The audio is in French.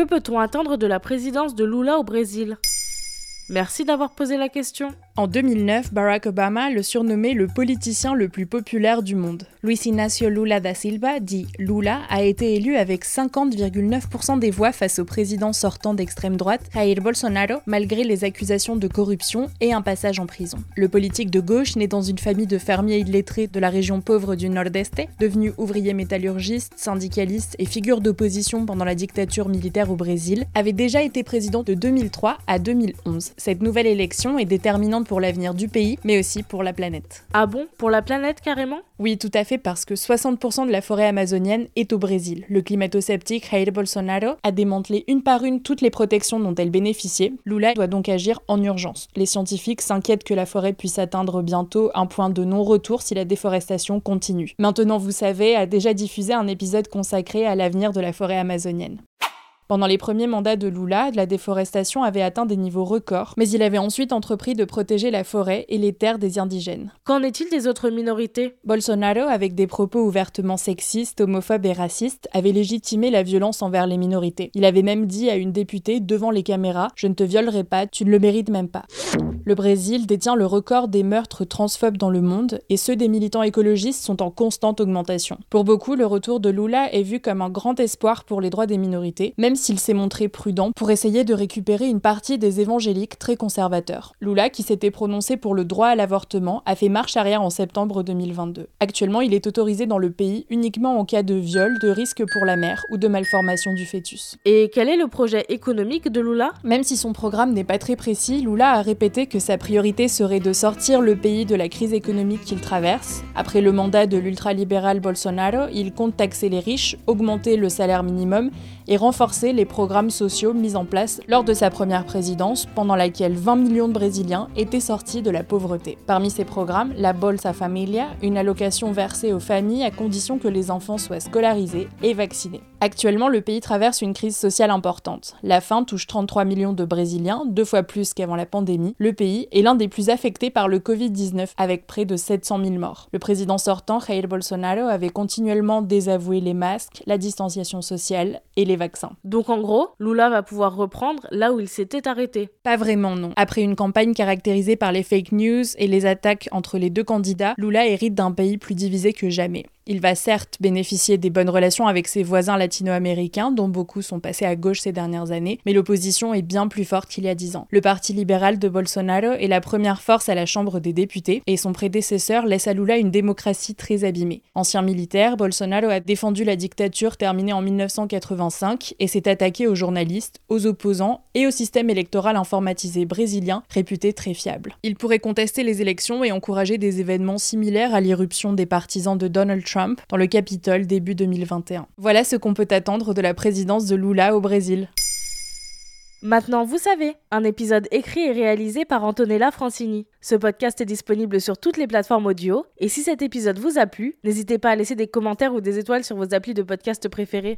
Que peut-on attendre de la présidence de Lula au Brésil? Merci d'avoir posé la question. En 2009, Barack Obama le surnommait le politicien le plus populaire du monde. Luis Inácio Lula da Silva, dit Lula, a été élu avec 50,9% des voix face au président sortant d'extrême droite, Jair Bolsonaro, malgré les accusations de corruption et un passage en prison. Le politique de gauche, né dans une famille de fermiers illettrés de la région pauvre du Nord-Est, devenu ouvrier métallurgiste, syndicaliste et figure d'opposition pendant la dictature militaire au Brésil, avait déjà été président de 2003 à 2011. Cette nouvelle élection est déterminante pour l'avenir du pays, mais aussi pour la planète. Ah bon Pour la planète carrément? Oui, tout à fait, parce que 60% de la forêt amazonienne est au Brésil. Le climato-sceptique Jair Bolsonaro a démantelé une par une toutes les protections dont elle bénéficiait. Lula doit donc agir en urgence. Les scientifiques s'inquiètent que la forêt puisse atteindre bientôt un point de non-retour si la déforestation continue. Maintenant, vous savez, a déjà diffusé un épisode consacré à l'avenir de la forêt amazonienne. Pendant les premiers mandats de Lula, la déforestation avait atteint des niveaux records, mais il avait ensuite entrepris de protéger la forêt et les terres des indigènes. Qu'en est-il des autres minorités? Bolsonaro, avec des propos ouvertement sexistes, homophobes et racistes, avait légitimé la violence envers les minorités. Il avait même dit à une députée devant les caméras Je ne te violerai pas, tu ne le mérites même pas. Le Brésil détient le record des meurtres transphobes dans le monde et ceux des militants écologistes sont en constante augmentation. Pour beaucoup, le retour de Lula est vu comme un grand espoir pour les droits des minorités, même s'il s'est montré prudent pour essayer de récupérer une partie des évangéliques très conservateurs. Lula, qui s'était prononcé pour le droit à l'avortement, a fait marche arrière en septembre 2022. Actuellement, il est autorisé dans le pays uniquement en cas de viol, de risque pour la mère ou de malformation du fœtus. Et quel est le projet économique de Lula? Même si son programme n'est pas très précis, Lula a répété que sa priorité serait de sortir le pays de la crise économique qu'il traverse. Après le mandat de l'ultralibéral Bolsonaro, il compte taxer les riches, augmenter le salaire minimum et renforcer les programmes sociaux mis en place lors de sa première présidence, pendant laquelle 20 millions de Brésiliens étaient sortis de la pauvreté. Parmi ces programmes, la Bolsa Familia, une allocation versée aux familles à condition que les enfants soient scolarisés et vaccinés. Actuellement, le pays traverse une crise sociale importante. La faim touche 33 millions de Brésiliens, deux fois plus qu'avant la pandémie. Le pays est l'un des plus affectés par le Covid-19, avec près de 700 000 morts. Le président sortant, Jair Bolsonaro, avait continuellement désavoué les masques, la distanciation sociale et les vaccins. Donc en gros, Lula va pouvoir reprendre là où il s'était arrêté. Pas vraiment, non. Après une campagne caractérisée par les fake news et les attaques entre les deux candidats, Lula hérite d'un pays plus divisé que jamais. Il va certes bénéficier des bonnes relations avec ses voisins latino-américains, dont beaucoup sont passés à gauche ces dernières années, mais l'opposition est bien plus forte qu'il y a dix ans. Le parti libéral de Bolsonaro est la première force à la Chambre des députés, et son prédécesseur laisse à Lula une démocratie très abîmée. Ancien militaire, Bolsonaro a défendu la dictature terminée en 1985 et s'est attaqué aux journalistes, aux opposants et au système électoral informatisé brésilien, réputé très fiable. Il pourrait contester les élections et encourager des événements similaires à l'irruption des partisans de Donald Trump dans le Capitole début 2021. Voilà ce qu'on peut attendre de la présidence de Lula au Brésil. Maintenant, vous savez, un épisode écrit et réalisé par Antonella Francini. Ce podcast est disponible sur toutes les plateformes audio, et si cet épisode vous a plu, n'hésitez pas à laisser des commentaires ou des étoiles sur vos applis de podcast préférés.